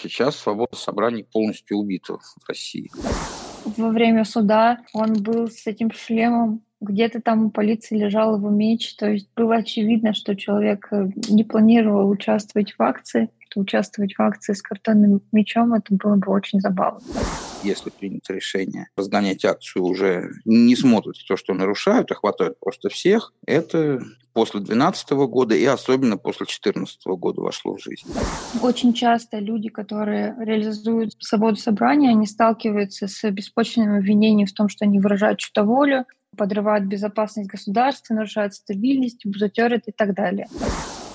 Сейчас свобода собраний полностью убита в России. Во время суда он был с этим шлемом где-то там у полиции лежал его меч, то есть было очевидно, что человек э, не планировал участвовать в акции, участвовать в акции с картонным мечом это было бы очень забавно. Если принято решение разгонять акцию, уже не смотрят то, что нарушают, а хватают просто всех, это после 2012 года и особенно после 2014 года вошло в жизнь. Очень часто люди, которые реализуют свободу собрания, они сталкиваются с беспочвенным обвинением в том, что они выражают чью-то волю, подрывают безопасность государства, нарушают стабильность, бузатерят и так далее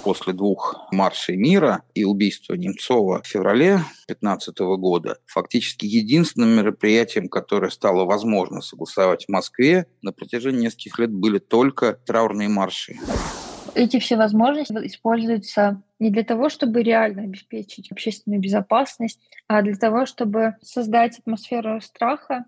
после двух маршей мира и убийства Немцова в феврале 2015 года фактически единственным мероприятием, которое стало возможно согласовать в Москве на протяжении нескольких лет были только траурные марши. Эти все возможности используются не для того, чтобы реально обеспечить общественную безопасность, а для того, чтобы создать атмосферу страха.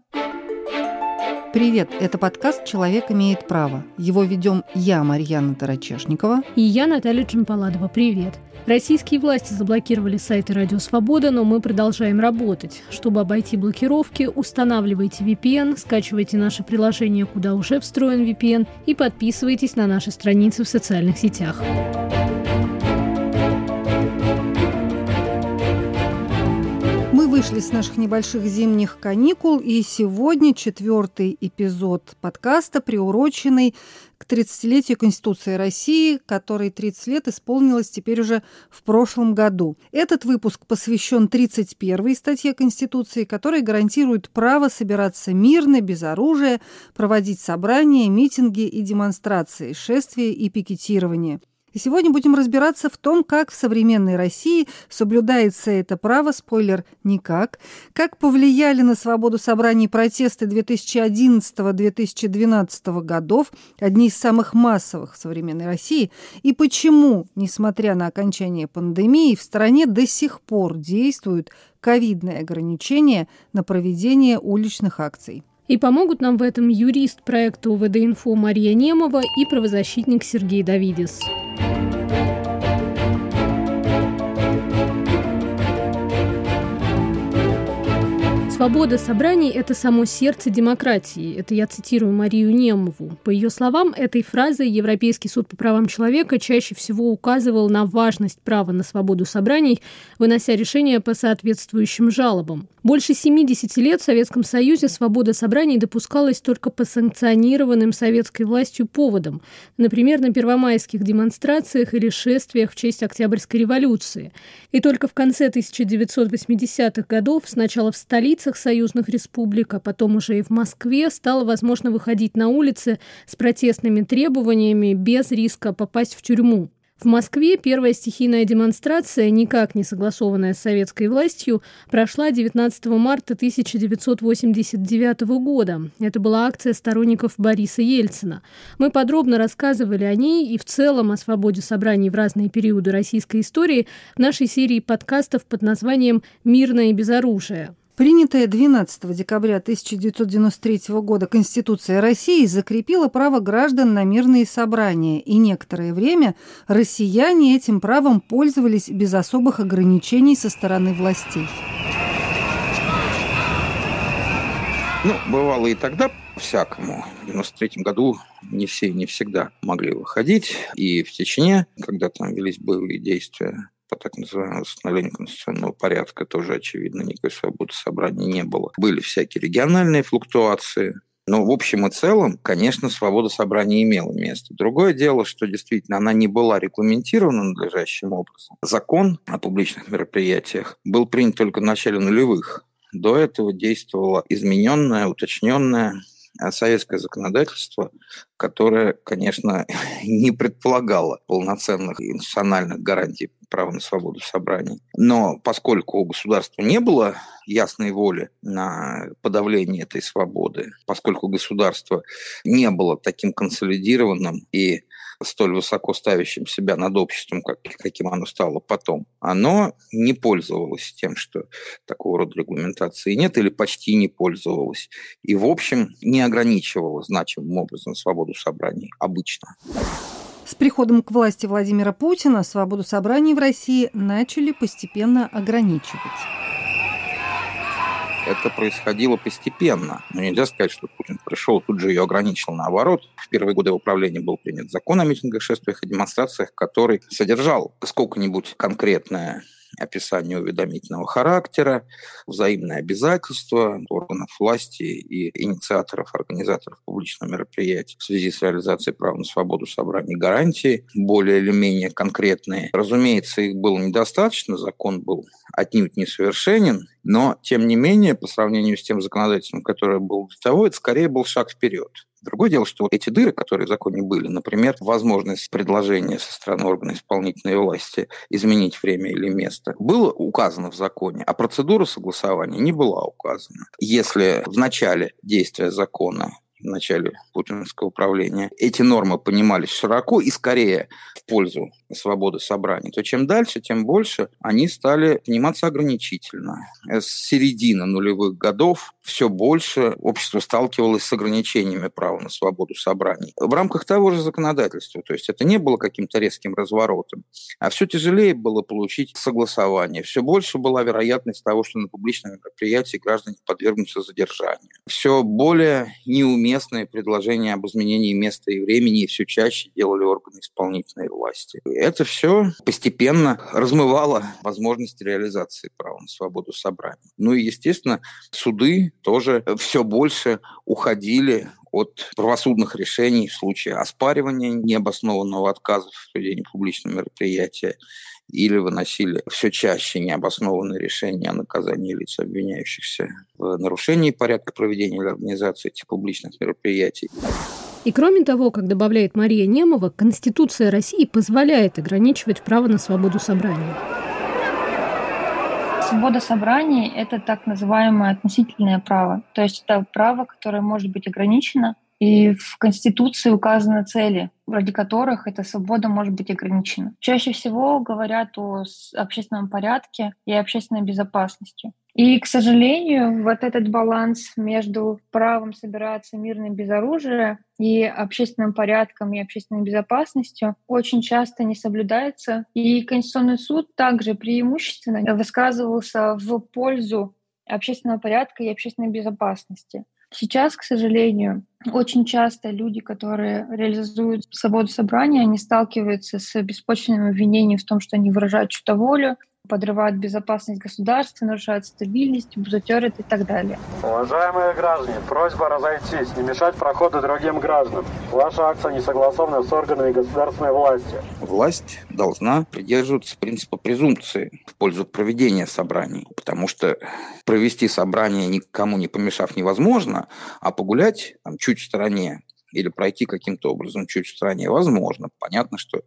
Привет, это подкаст «Человек имеет право». Его ведем я, Марьяна Тарачешникова. И я, Наталья Чемпаладова. Привет. Российские власти заблокировали сайты «Радио Свобода», но мы продолжаем работать. Чтобы обойти блокировки, устанавливайте VPN, скачивайте наше приложение, куда уже встроен VPN, и подписывайтесь на наши страницы в социальных сетях. Вышли с наших небольших зимних каникул, и сегодня четвертый эпизод подкаста, приуроченный к 30-летию Конституции России, которой 30 лет исполнилось теперь уже в прошлом году. Этот выпуск посвящен 31-й статье Конституции, которая гарантирует право собираться мирно, без оружия, проводить собрания, митинги и демонстрации, шествия и пикетирование – и сегодня будем разбираться в том, как в современной России соблюдается это право, спойлер, никак, как повлияли на свободу собраний протесты 2011-2012 годов, одни из самых массовых в современной России, и почему, несмотря на окончание пандемии, в стране до сих пор действуют ковидные ограничения на проведение уличных акций. И помогут нам в этом юрист проекта УВД-инфо Мария Немова и правозащитник Сергей Давидис. Свобода собраний – это само сердце демократии. Это я цитирую Марию Немову. По ее словам, этой фразой Европейский суд по правам человека чаще всего указывал на важность права на свободу собраний, вынося решения по соответствующим жалобам. Больше 70 лет в Советском Союзе свобода собраний допускалась только по санкционированным советской властью поводам, например, на первомайских демонстрациях или шествиях в честь Октябрьской революции. И только в конце 1980-х годов, сначала в столице, столицах союзных республик, а потом уже и в Москве стало возможно выходить на улицы с протестными требованиями без риска попасть в тюрьму. В Москве первая стихийная демонстрация, никак не согласованная с советской властью, прошла 19 марта 1989 года. Это была акция сторонников Бориса Ельцина. Мы подробно рассказывали о ней и в целом о свободе собраний в разные периоды российской истории в нашей серии подкастов под названием «Мирное и без оружия». Принятая 12 декабря 1993 года Конституция России закрепила право граждан на мирные собрания, и некоторое время россияне этим правом пользовались без особых ограничений со стороны властей. Ну, бывало и тогда всякому. В 93 году не все не всегда могли выходить. И в Чечне, когда там велись боевые действия по так называемому восстановлению конституционного порядка тоже, очевидно, никакой свободы собрания не было. Были всякие региональные флуктуации, но в общем и целом, конечно, свобода собрания имела место. Другое дело, что действительно она не была регламентирована надлежащим образом. Закон о публичных мероприятиях был принят только в начале нулевых. До этого действовало измененное, уточненное советское законодательство, которое, конечно, не предполагало полноценных институциональных гарантий права на свободу собраний. Но поскольку у государства не было ясной воли на подавление этой свободы, поскольку государство не было таким консолидированным и столь высоко ставящим себя над обществом, как, каким оно стало потом, оно не пользовалось тем, что такого рода регламентации нет или почти не пользовалось. И, в общем, не ограничивало значимым образом свободу собраний обычно. С приходом к власти Владимира Путина свободу собраний в России начали постепенно ограничивать. Это происходило постепенно. Но нельзя сказать, что Путин пришел, тут же ее ограничил. Наоборот, в первые годы его правления был принят закон о митингах, шествиях и демонстрациях, который содержал сколько-нибудь конкретное описание уведомительного характера, взаимные обязательства органов власти и инициаторов, организаторов публичного мероприятия в связи с реализацией права на свободу собраний гарантии, более или менее конкретные. Разумеется, их было недостаточно, закон был отнюдь несовершенен, но, тем не менее, по сравнению с тем законодательством, которое было до того, это скорее был шаг вперед. Другое дело, что эти дыры, которые в законе были, например, возможность предложения со стороны органа исполнительной власти изменить время или место, было указано в законе, а процедура согласования не была указана. Если в начале действия закона в начале путинского управления, эти нормы понимались широко и скорее в пользу свободы собраний, то чем дальше, тем больше они стали пониматься ограничительно. С середины нулевых годов все больше общество сталкивалось с ограничениями права на свободу собраний. В рамках того же законодательства, то есть это не было каким-то резким разворотом, а все тяжелее было получить согласование. Все больше была вероятность того, что на публичном мероприятии граждане подвергнутся задержанию. Все более неуместные предложения об изменении места и времени все чаще делали органы исполнительной власти это все постепенно размывало возможность реализации права на свободу собраний. Ну и, естественно, суды тоже все больше уходили от правосудных решений в случае оспаривания необоснованного отказа в проведении публичного мероприятия или выносили все чаще необоснованные решения о наказании лиц, обвиняющихся в нарушении порядка проведения или организации этих публичных мероприятий. И кроме того, как добавляет Мария Немова, Конституция России позволяет ограничивать право на свободу собрания. Свобода собраний – это так называемое относительное право. То есть это право, которое может быть ограничено, и в Конституции указаны цели, ради которых эта свобода может быть ограничена. Чаще всего говорят о общественном порядке и общественной безопасности. И, к сожалению, вот этот баланс между правом собираться мирно без оружия и общественным порядком и общественной безопасностью очень часто не соблюдается. И Конституционный суд также преимущественно высказывался в пользу общественного порядка и общественной безопасности. Сейчас, к сожалению, очень часто люди, которые реализуют свободу собрания, они сталкиваются с беспочвенным обвинением в том, что они выражают чью-то волю, подрывают безопасность государства, нарушают стабильность, бузатерят и так далее. Уважаемые граждане, просьба разойтись, не мешать проходу другим гражданам. Ваша акция не согласована с органами государственной власти. Власть должна придерживаться принципа презумпции в пользу проведения собраний, потому что провести собрание никому не помешав невозможно, а погулять там, чуть в стороне или пройти каким-то образом чуть в стороне, возможно. Понятно, что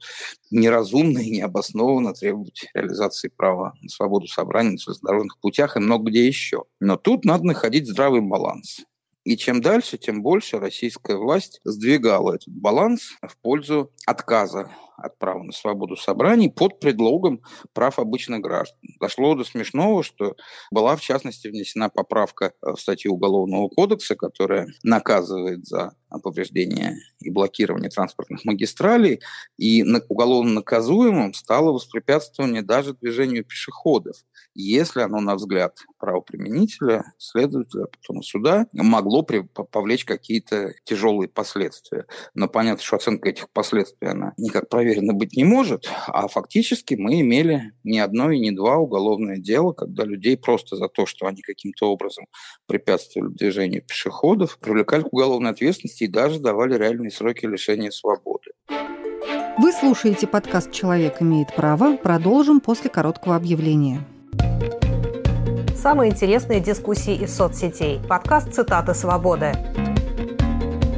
неразумно и необоснованно требовать реализации права на свободу собраний на железнодорожных путях и много где еще. Но тут надо находить здравый баланс. И чем дальше, тем больше российская власть сдвигала этот баланс в пользу отказа от права на свободу собраний под предлогом прав обычных граждан. Дошло до смешного, что была, в частности, внесена поправка в статью Уголовного кодекса, которая наказывает за повреждение и блокирование транспортных магистралей, и уголовно наказуемым стало воспрепятствование даже движению пешеходов, если оно, на взгляд правоприменителя, следователя, потом суда, могло повлечь какие-то тяжелые последствия. Но понятно, что оценка этих последствий, она никак проверена быть не может, а фактически мы имели не одно и не два уголовное дело, когда людей просто за то, что они каким-то образом препятствовали движению пешеходов, привлекали к уголовной ответственности и даже давали реальные сроки лишения свободы. Вы слушаете подкаст «Человек имеет право». Продолжим после короткого объявления. Самые интересные дискуссии из соцсетей. Подкаст «Цитаты свободы».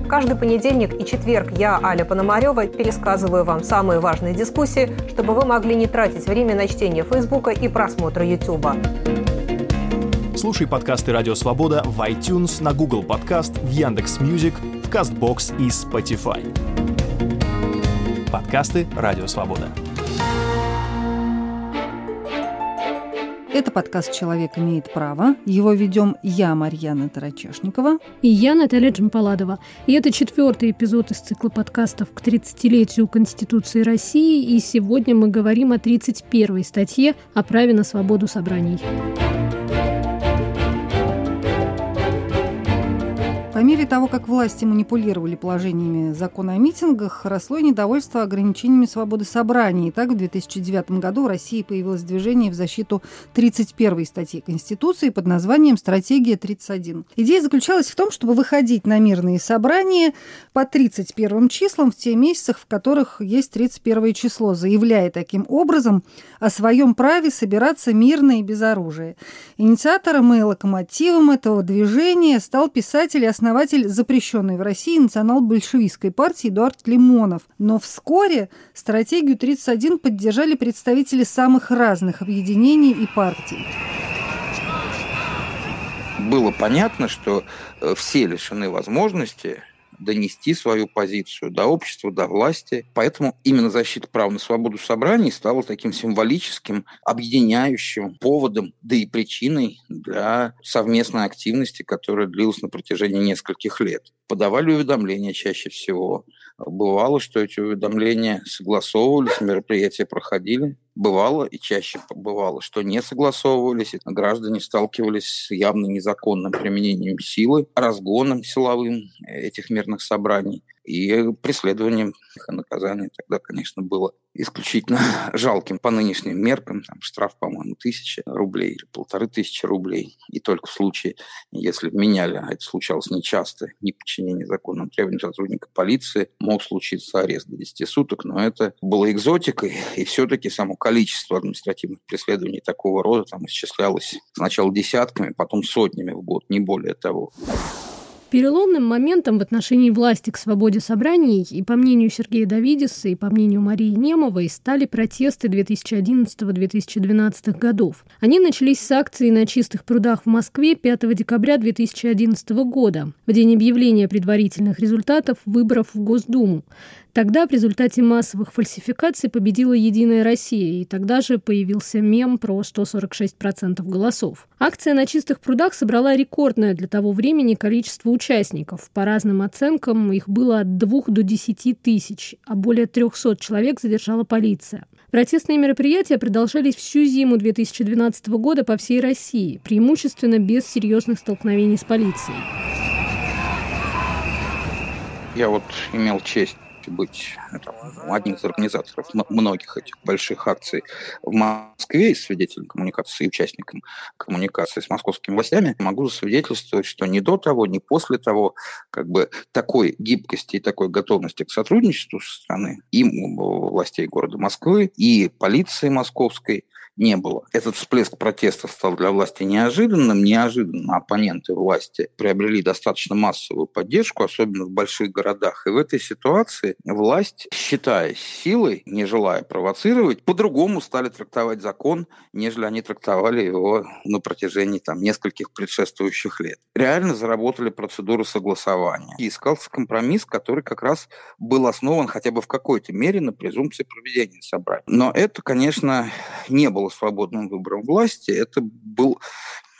Каждый понедельник и четверг я, Аля Пономарева, пересказываю вам самые важные дискуссии, чтобы вы могли не тратить время на чтение Фейсбука и просмотра Ютуба. Слушай подкасты «Радио Свобода» в iTunes, на Google Podcasts, в Яндекс Music, в Castbox и Spotify. Подкасты «Радио Свобода». Это подкаст «Человек имеет право». Его ведем я, Марьяна Торочешникова. И я, Наталья Джанполадова. И это четвертый эпизод из цикла подкастов к 30-летию Конституции России. И сегодня мы говорим о 31-й статье о праве на свободу собраний. По мере того, как власти манипулировали положениями закона о митингах, росло недовольство ограничениями свободы собраний. И так в 2009 году в России появилось движение в защиту 31 статьи Конституции под названием «Стратегия 31». Идея заключалась в том, чтобы выходить на мирные собрания по 31 числам в те месяцах, в которых есть 31 число, заявляя таким образом о своем праве собираться мирно и без оружия. Инициатором и локомотивом этого движения стал писатель и основатель основатель запрещенной в России национал-большевистской партии Эдуард Лимонов. Но вскоре стратегию 31 поддержали представители самых разных объединений и партий было понятно, что э, все лишены возможности донести свою позицию до общества, до власти. Поэтому именно защита прав на свободу собраний стала таким символическим, объединяющим поводом, да и причиной для совместной активности, которая длилась на протяжении нескольких лет. Подавали уведомления чаще всего. Бывало, что эти уведомления согласовывались, мероприятия проходили бывало и чаще бывало, что не согласовывались, и граждане сталкивались с явно незаконным применением силы, разгоном силовым этих мирных собраний и преследованием их и наказанием тогда, конечно, было исключительно жалким по нынешним меркам. Там штраф, по-моему, тысяча рублей или полторы тысячи рублей. И только в случае, если меняли, а это случалось нечасто, неподчинение законным требованиям сотрудника полиции, мог случиться арест до 10 суток, но это было экзотикой, и все-таки само количество административных преследований такого рода там исчислялось сначала десятками, потом сотнями в год, не более того. Переломным моментом в отношении власти к свободе собраний и, по мнению Сергея Давидиса, и по мнению Марии Немовой, стали протесты 2011-2012 годов. Они начались с акции на чистых прудах в Москве 5 декабря 2011 года, в день объявления предварительных результатов выборов в Госдуму. Тогда в результате массовых фальсификаций победила «Единая Россия», и тогда же появился мем про 146% голосов. Акция на чистых прудах собрала рекордное для того времени количество участников. По разным оценкам их было от 2 до 10 тысяч, а более 300 человек задержала полиция. Протестные мероприятия продолжались всю зиму 2012 года по всей России, преимущественно без серьезных столкновений с полицией. Я вот имел честь быть там, одним из организаторов многих этих больших акций в Москве и свидетелем коммуникации, и участником коммуникации с московскими властями, могу засвидетельствовать, что ни до того, ни после того как бы такой гибкости и такой готовности к сотрудничеству со стороны и властей города Москвы, и полиции московской – не было. Этот всплеск протестов стал для власти неожиданным. Неожиданно оппоненты власти приобрели достаточно массовую поддержку, особенно в больших городах. И в этой ситуации власть, считая силой, не желая провоцировать, по-другому стали трактовать закон, нежели они трактовали его на протяжении там, нескольких предшествующих лет. Реально заработали процедуры согласования. И искался компромисс, который как раз был основан хотя бы в какой-то мере на презумпции проведения собраний. Но это, конечно, не было было свободным выбором власти, это был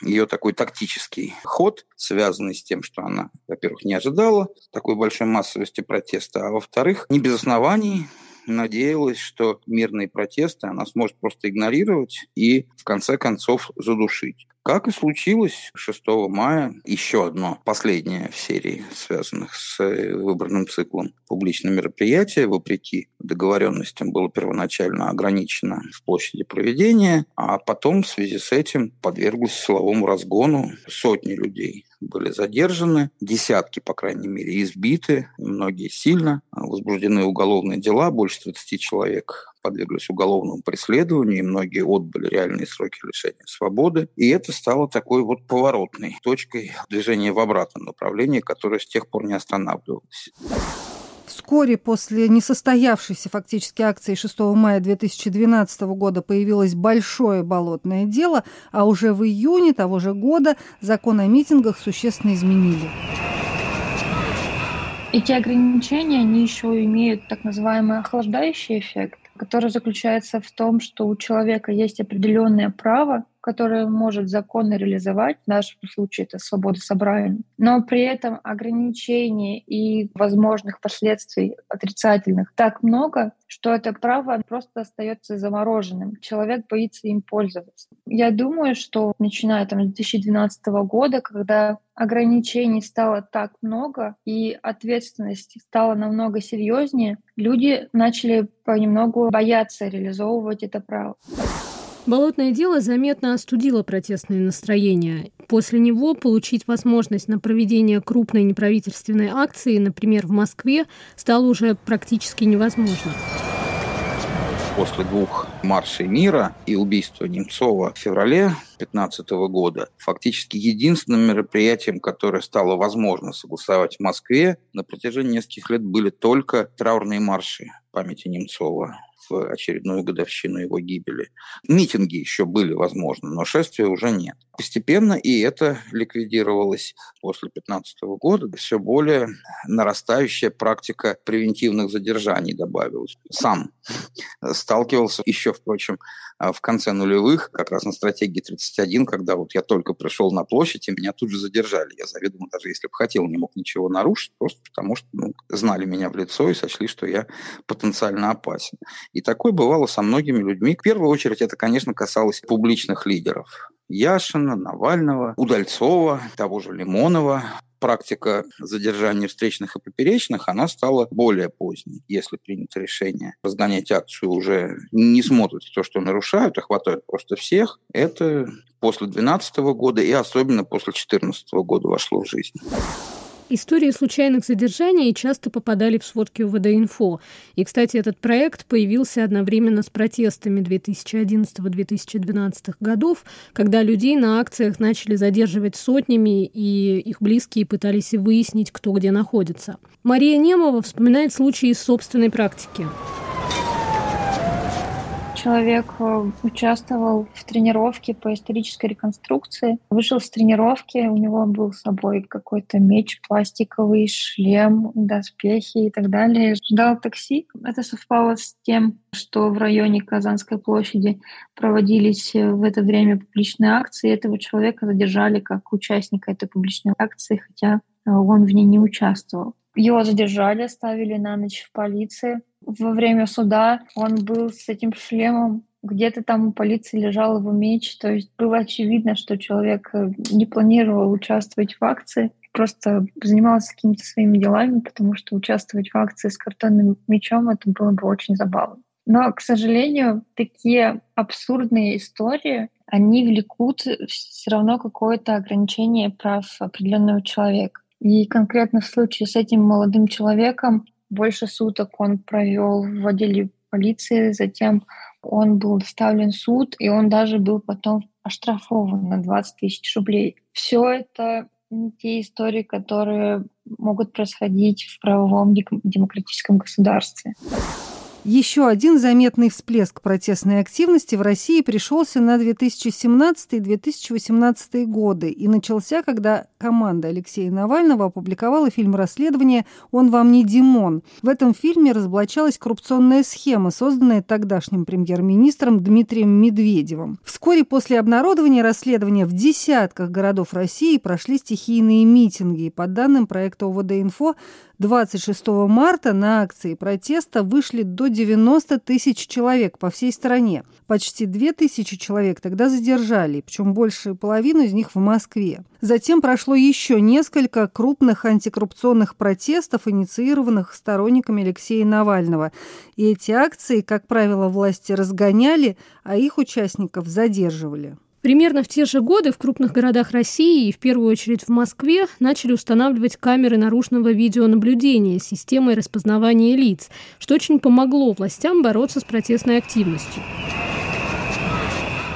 ее такой тактический ход, связанный с тем, что она, во-первых, не ожидала такой большой массовости протеста, а во-вторых, не без оснований надеялась, что мирные протесты она сможет просто игнорировать и в конце концов задушить. Как и случилось 6 мая, еще одно последнее в серии, связанных с э, выбранным циклом. Публичное мероприятие, вопреки договоренностям, было первоначально ограничено в площади проведения, а потом в связи с этим подверглось силовому разгону сотни людей были задержаны, десятки, по крайней мере, избиты, многие сильно, возбуждены уголовные дела, больше 20 человек подверглись уголовному преследованию, и многие отбыли реальные сроки лишения свободы. И это стало такой вот поворотной точкой движения в обратном направлении, которое с тех пор не останавливалось. Вскоре после несостоявшейся фактически акции 6 мая 2012 года появилось большое болотное дело, а уже в июне того же года закон о митингах существенно изменили. Эти ограничения, они еще имеют так называемый охлаждающий эффект, который заключается в том, что у человека есть определенное право которое может законно реализовать, в нашем случае это свобода собрания, но при этом ограничений и возможных последствий отрицательных так много, что это право просто остается замороженным. Человек боится им пользоваться. Я думаю, что начиная там, с 2012 года, когда ограничений стало так много и ответственность стала намного серьезнее, люди начали понемногу бояться реализовывать это право. Болотное дело заметно остудило протестные настроения. После него получить возможность на проведение крупной неправительственной акции, например, в Москве, стало уже практически невозможно после двух маршей мира и убийства Немцова в феврале 2015 года фактически единственным мероприятием, которое стало возможно согласовать в Москве на протяжении нескольких лет были только траурные марши памяти Немцова в очередную годовщину его гибели. Митинги еще были возможны, но шествия уже нет. Постепенно и это ликвидировалось после 2015 года. Все более нарастающая практика превентивных задержаний добавилась. Сам сталкивался еще, впрочем, в конце нулевых, как раз на стратегии 31, когда вот я только пришел на площадь, и меня тут же задержали. Я заведомо, даже если бы хотел, не мог ничего нарушить, просто потому что ну, знали меня в лицо и сочли, что я потенциально опасен. И такое бывало со многими людьми. В первую очередь это, конечно, касалось публичных лидеров. Яшина, Навального, Удальцова, того же Лимонова. Практика задержания встречных и поперечных, она стала более поздней. Если принято решение разгонять акцию, уже не смотрят то, что нарушают, а хватают просто всех. Это после 2012 года и особенно после 2014 года вошло в жизнь. Истории случайных задержаний часто попадали в сводки УВД-инфо. И, кстати, этот проект появился одновременно с протестами 2011-2012 годов, когда людей на акциях начали задерживать сотнями, и их близкие пытались выяснить, кто где находится. Мария Немова вспоминает случаи из собственной практики человек э, участвовал в тренировке по исторической реконструкции. Вышел с тренировки, у него был с собой какой-то меч пластиковый, шлем, доспехи и так далее. Ждал такси. Это совпало с тем, что в районе Казанской площади проводились э, в это время публичные акции. Этого человека задержали как участника этой публичной акции, хотя э, он в ней не участвовал. Его задержали, оставили на ночь в полиции. Во время суда он был с этим шлемом. Где-то там у полиции лежал его меч. То есть было очевидно, что человек э, не планировал участвовать в акции, просто занимался какими-то своими делами, потому что участвовать в акции с картонным мечом это было бы очень забавно. Но, к сожалению, такие абсурдные истории, они влекут все равно какое-то ограничение прав определенного человека. И конкретно в случае с этим молодым человеком больше суток он провел в отделе полиции, затем он был доставлен в суд, и он даже был потом оштрафован на 20 тысяч рублей. Все это те истории, которые могут происходить в правовом демократическом государстве. Еще один заметный всплеск протестной активности в России пришелся на 2017-2018 годы и начался, когда команда Алексея Навального опубликовала фильм расследования «Он вам не Димон». В этом фильме разоблачалась коррупционная схема, созданная тогдашним премьер-министром Дмитрием Медведевым. Вскоре после обнародования расследования в десятках городов России прошли стихийные митинги. По данным проекта ОВД-Инфо, 26 марта на акции протеста вышли до 90 тысяч человек по всей стране. Почти 2 тысячи человек тогда задержали, причем больше половины из них в Москве. Затем прошло еще несколько крупных антикоррупционных протестов, инициированных сторонниками Алексея Навального. И эти акции, как правило, власти разгоняли, а их участников задерживали. Примерно в те же годы в крупных городах России и в первую очередь в Москве начали устанавливать камеры наружного видеонаблюдения с системой распознавания лиц, что очень помогло властям бороться с протестной активностью.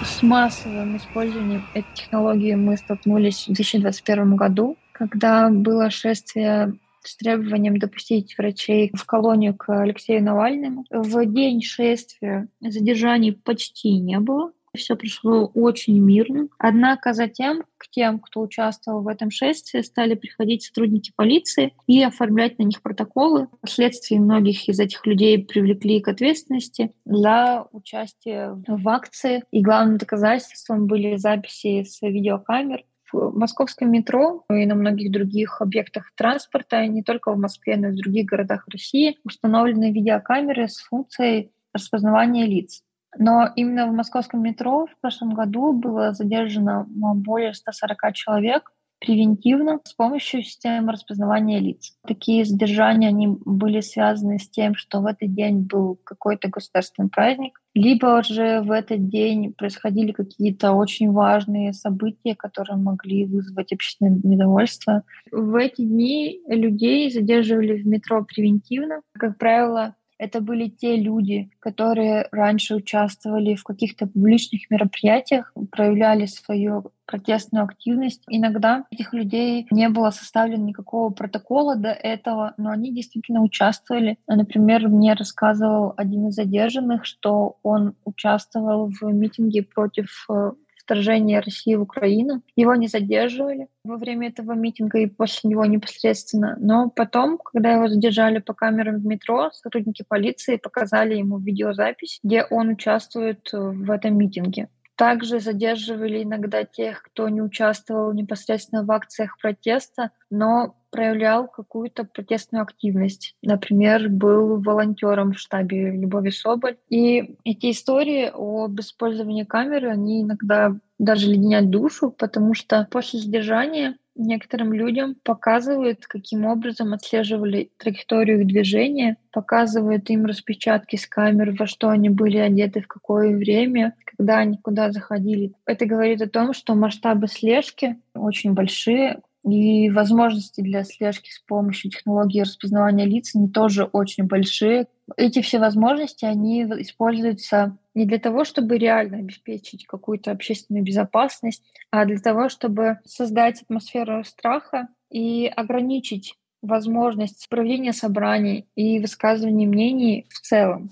С массовым использованием этой технологии мы столкнулись в 2021 году, когда было шествие с требованием допустить врачей в колонию к Алексею Навальному. В день шествия задержаний почти не было Все прошло очень мирно. Однако затем к тем, кто участвовал в этом шествии, стали приходить сотрудники полиции и оформлять на них протоколы. Впоследствии многих из этих людей привлекли к ответственности за участие в акции. И главным доказательством были записи с видеокамер, в московском метро и на многих других объектах транспорта, не только в Москве, но и в других городах России, установлены видеокамеры с функцией распознавания лиц. Но именно в московском метро в прошлом году было задержано более 140 человек превентивно с помощью системы распознавания лиц. Такие задержания они были связаны с тем, что в этот день был какой-то государственный праздник, либо же в этот день происходили какие-то очень важные события, которые могли вызвать общественное недовольство. В эти дни людей задерживали в метро превентивно. Как правило, это были те люди, которые раньше участвовали в каких-то публичных мероприятиях, проявляли свою протестную активность. Иногда этих людей не было составлено никакого протокола до этого, но они действительно участвовали. Например, мне рассказывал один из задержанных, что он участвовал в митинге против э, вторжения России в Украину. Его не задерживали во время этого митинга и после него непосредственно. Но потом, когда его задержали по камерам в метро, сотрудники полиции показали ему видеозапись, где он участвует в этом митинге. Также задерживали иногда тех, кто не участвовал непосредственно в акциях протеста, но проявлял какую-то протестную активность. Например, был волонтером в штабе Любови Соболь. И эти истории об использовании камеры, они иногда даже леденят душу, потому что после задержания некоторым людям показывают, каким образом отслеживали траекторию их движения, показывают им распечатки с камер, во что они были одеты, в какое время, когда они куда заходили. Это говорит о том, что масштабы слежки очень большие, и возможности для слежки с помощью технологии распознавания лиц, они тоже очень большие. Эти все возможности, они используются не для того, чтобы реально обеспечить какую-то общественную безопасность, а для того, чтобы создать атмосферу страха и ограничить возможность проведения собраний и высказывания мнений в целом.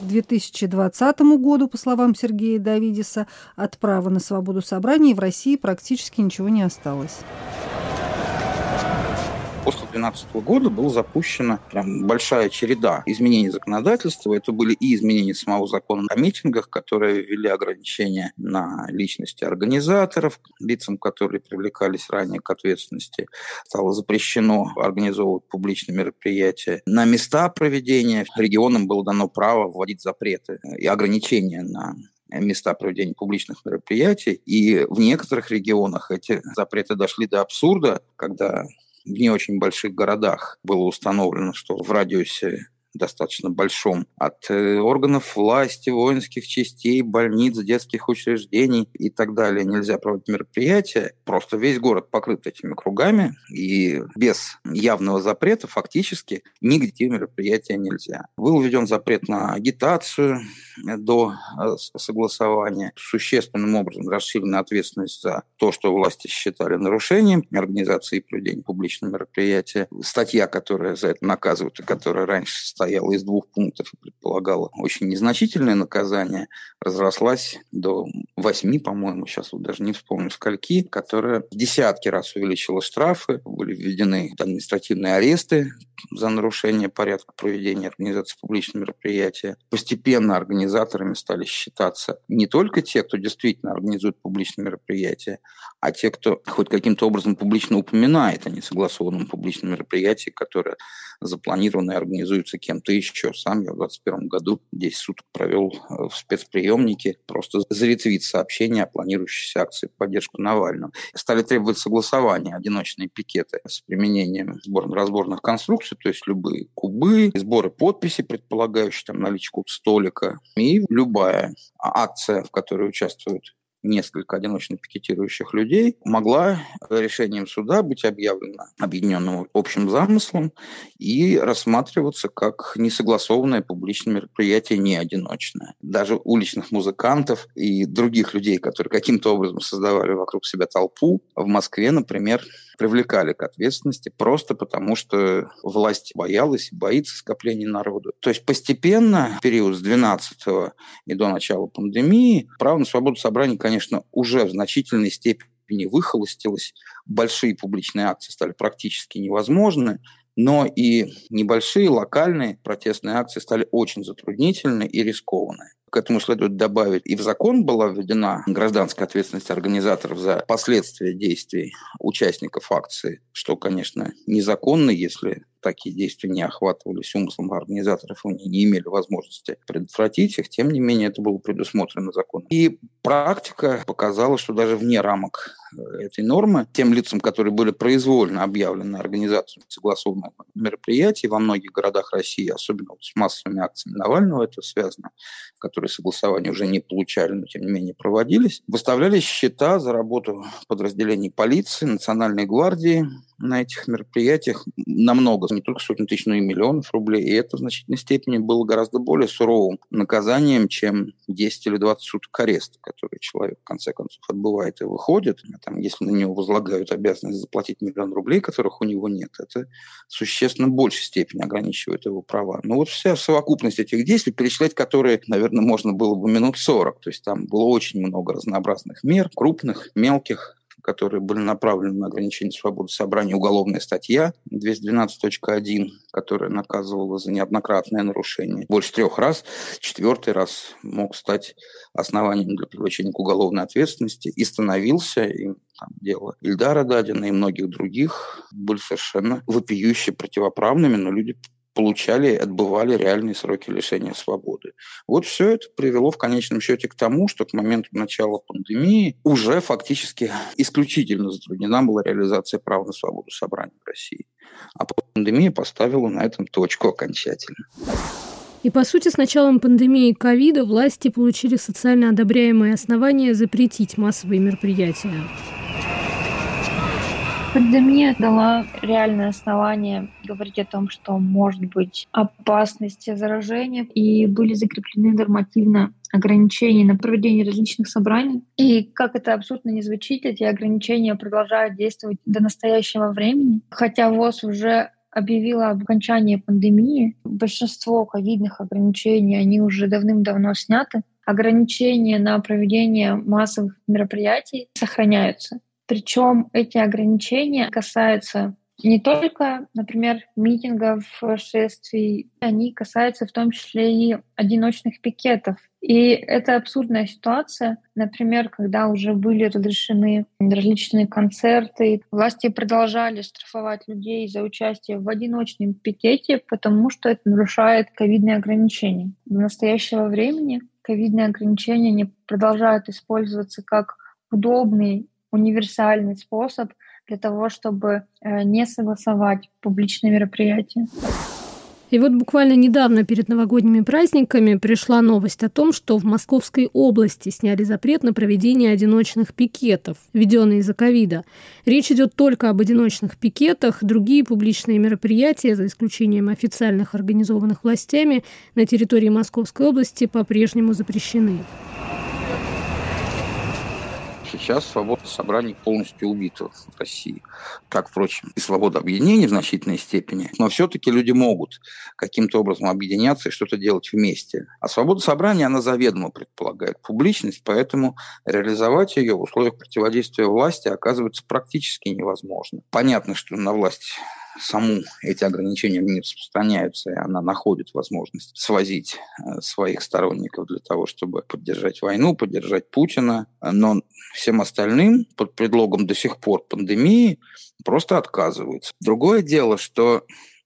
К 2020 году, по словам Сергея Давидиса, от права на свободу собраний в России практически ничего не осталось. После 2012 года была запущена прям большая череда изменений законодательства. Это были и изменения самого закона о митингах, которые ввели ограничения на личности организаторов, лицам, которые привлекались ранее к ответственности. Стало запрещено организовывать публичные мероприятия. На места проведения регионам было дано право вводить запреты и ограничения на места проведения публичных мероприятий. И в некоторых регионах эти запреты дошли до абсурда, когда в не очень больших городах было установлено, что в радиусе достаточно большом от э, органов власти, воинских частей, больниц, детских учреждений и так далее. Нельзя проводить мероприятия. Просто весь город покрыт этими кругами, и без явного запрета фактически нигде мероприятия нельзя. Был введен запрет на агитацию до э, согласования. Существенным образом расширена ответственность за то, что власти считали нарушением организации и проведения публичного мероприятия. Статья, которая за это наказывает, и которая раньше состояла из двух пунктов и предполагала очень незначительное наказание, разрослась до восьми, по-моему, сейчас вот даже не вспомню скольки, которая в десятки раз увеличила штрафы, были введены административные аресты за нарушение порядка проведения организации публичного мероприятия. Постепенно организаторами стали считаться не только те, кто действительно организует публичные мероприятия, а те, кто хоть каким-то образом публично упоминает о несогласованном публичном мероприятии, которое запланировано и организуется кем-то еще. Сам я в 2021 году 10 суток провел э, в спецприемнике, просто заретвит сообщение о планирующейся акции в поддержку Навального. Стали требовать согласования одиночные пикеты с применением сборно-разборных конструкций, то есть любые кубы, сборы подписей, предполагающие там наличие столика, и любая акция, в которой участвуют несколько одиночно пикетирующих людей, могла решением суда быть объявлена объединенным общим замыслом и рассматриваться как несогласованное публичное мероприятие, не одиночное. Даже уличных музыкантов и других людей, которые каким-то образом создавали вокруг себя толпу, в Москве, например, привлекали к ответственности просто потому, что власть боялась и боится скопления народу. То есть постепенно, в период с 12 и до начала пандемии, право на свободу собраний, конечно, уже в значительной степени выхолостилось. Большие публичные акции стали практически невозможны но и небольшие локальные протестные акции стали очень затруднительны и рискованны. К этому следует добавить, и в закон была введена гражданская ответственность организаторов за последствия действий участников акции, что, конечно, незаконно, если такие действия не охватывались умыслом организаторов, они не имели возможности предотвратить их, тем не менее это было предусмотрено законом. И практика показала, что даже вне рамок э, этой нормы, тем лицам, которые были произвольно объявлены организаторами согласованных мероприятий во многих городах России, особенно вот с массовыми акциями Навального это связано, которые согласования уже не получали, но тем не менее проводились, выставлялись счета за работу подразделений полиции, Национальной гвардии, на этих мероприятиях намного, не только сотни тысяч, но и миллионов рублей. И это в значительной степени было гораздо более суровым наказанием, чем 10 или 20 суток ареста, который человек в конце концов отбывает и выходит. А там, если на него возлагают обязанность заплатить миллион рублей, которых у него нет, это существенно большей степени ограничивает его права. Но вот вся совокупность этих действий, перечислять которые, наверное, можно было бы минут 40. То есть там было очень много разнообразных мер, крупных, мелких, которые были направлены на ограничение свободы собрания, уголовная статья 212.1, которая наказывала за неоднократное нарушение больше трех раз. Четвертый раз мог стать основанием для привлечения к уголовной ответственности и становился, и там, дело Ильдара Дадина и многих других были совершенно вопиюще противоправными, но люди получали, отбывали реальные сроки лишения свободы. Вот все это привело в конечном счете к тому, что к моменту начала пандемии уже фактически исключительно затруднена была реализация права на свободу собрания в России. А пандемия поставила на этом точку окончательно. И, по сути, с началом пандемии ковида власти получили социально одобряемое основание запретить массовые мероприятия. Пандемия дала реальное основание говорить о том, что может быть опасность заражения, и были закреплены нормативно ограничения на проведение различных собраний. И как это абсолютно не звучит, эти ограничения продолжают действовать до настоящего времени. Хотя ВОЗ уже объявила об окончании пандемии. Большинство ковидных ограничений, они уже давным-давно сняты. Ограничения на проведение массовых мероприятий сохраняются. Причем эти ограничения касаются не только, например, митингов, шествий, они касаются в том числе и одиночных пикетов. И это абсурдная ситуация. Например, когда уже были разрешены различные концерты, власти продолжали штрафовать людей за участие в одиночном пикете, потому что это нарушает ковидные ограничения. До настоящего времени ковидные ограничения не продолжают использоваться как удобный универсальный способ для того, чтобы э, не согласовать публичные мероприятия. И вот буквально недавно перед новогодними праздниками пришла новость о том, что в Московской области сняли запрет на проведение одиночных пикетов, введенный из-за ковида. Речь идет только об одиночных пикетах. Другие публичные мероприятия, за исключением официальных организованных властями, на территории Московской области по-прежнему запрещены сейчас свобода собраний полностью убита в России. Как, впрочем, и свобода объединений в значительной степени. Но все-таки люди могут каким-то образом объединяться и что-то делать вместе. А свобода собрания, она заведомо предполагает публичность, поэтому реализовать ее в условиях противодействия власти оказывается практически невозможно. Понятно, что на власть саму эти ограничения не распространяются, и она находит возможность свозить э, своих сторонников для того, чтобы поддержать войну, поддержать Путина. Но всем остальным под предлогом до сих пор пандемии просто отказываются. Другое дело, что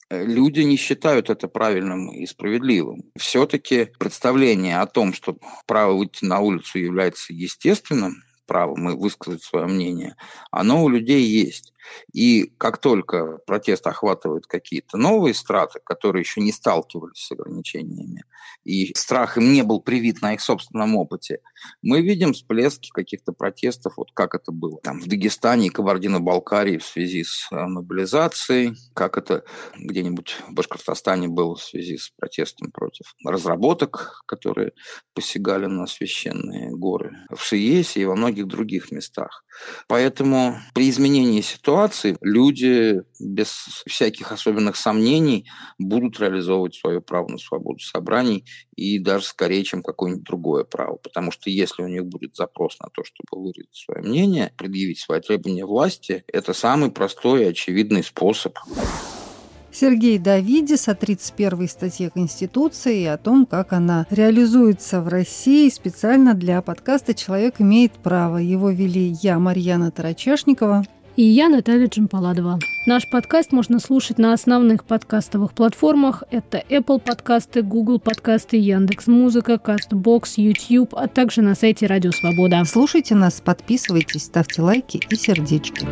э, люди не считают это правильным и справедливым. Все-таки представление о том, что право выйти на улицу является естественным, правом и высказать свое мнение, оно у людей есть. И как только протест охватывает какие-то новые страты, которые еще не сталкивались с ограничениями, и страх им не был привит на их собственном опыте, мы видим всплески каких-то протестов, вот как это было там в Дагестане и Кабардино-Балкарии в связи с э, мобилизацией, как это где-нибудь в Башкортостане было в связи с протестом против разработок, которые посягали на священные горы, в Шиесе и во многих других местах. Поэтому при изменении ситуации люди без всяких особенных сомнений будут реализовывать свое право на свободу собраний и даже скорее, чем какое-нибудь другое право. Потому что если у них будет запрос на то, чтобы выразить свое мнение, предъявить свои требования власти, это самый простой и очевидный способ. Сергей Давидис о 31 статье Конституции и о том, как она реализуется в России специально для подкаста «Человек имеет право». Его вели я, Марьяна Тарачешникова. И я, Наталья Джампаладова. Наш подкаст можно слушать на основных подкастовых платформах. Это Apple подкасты, Google подкасты, Яндекс Музыка, Castbox, YouTube, а также на сайте Радио Свобода. Слушайте нас, подписывайтесь, ставьте лайки и сердечки.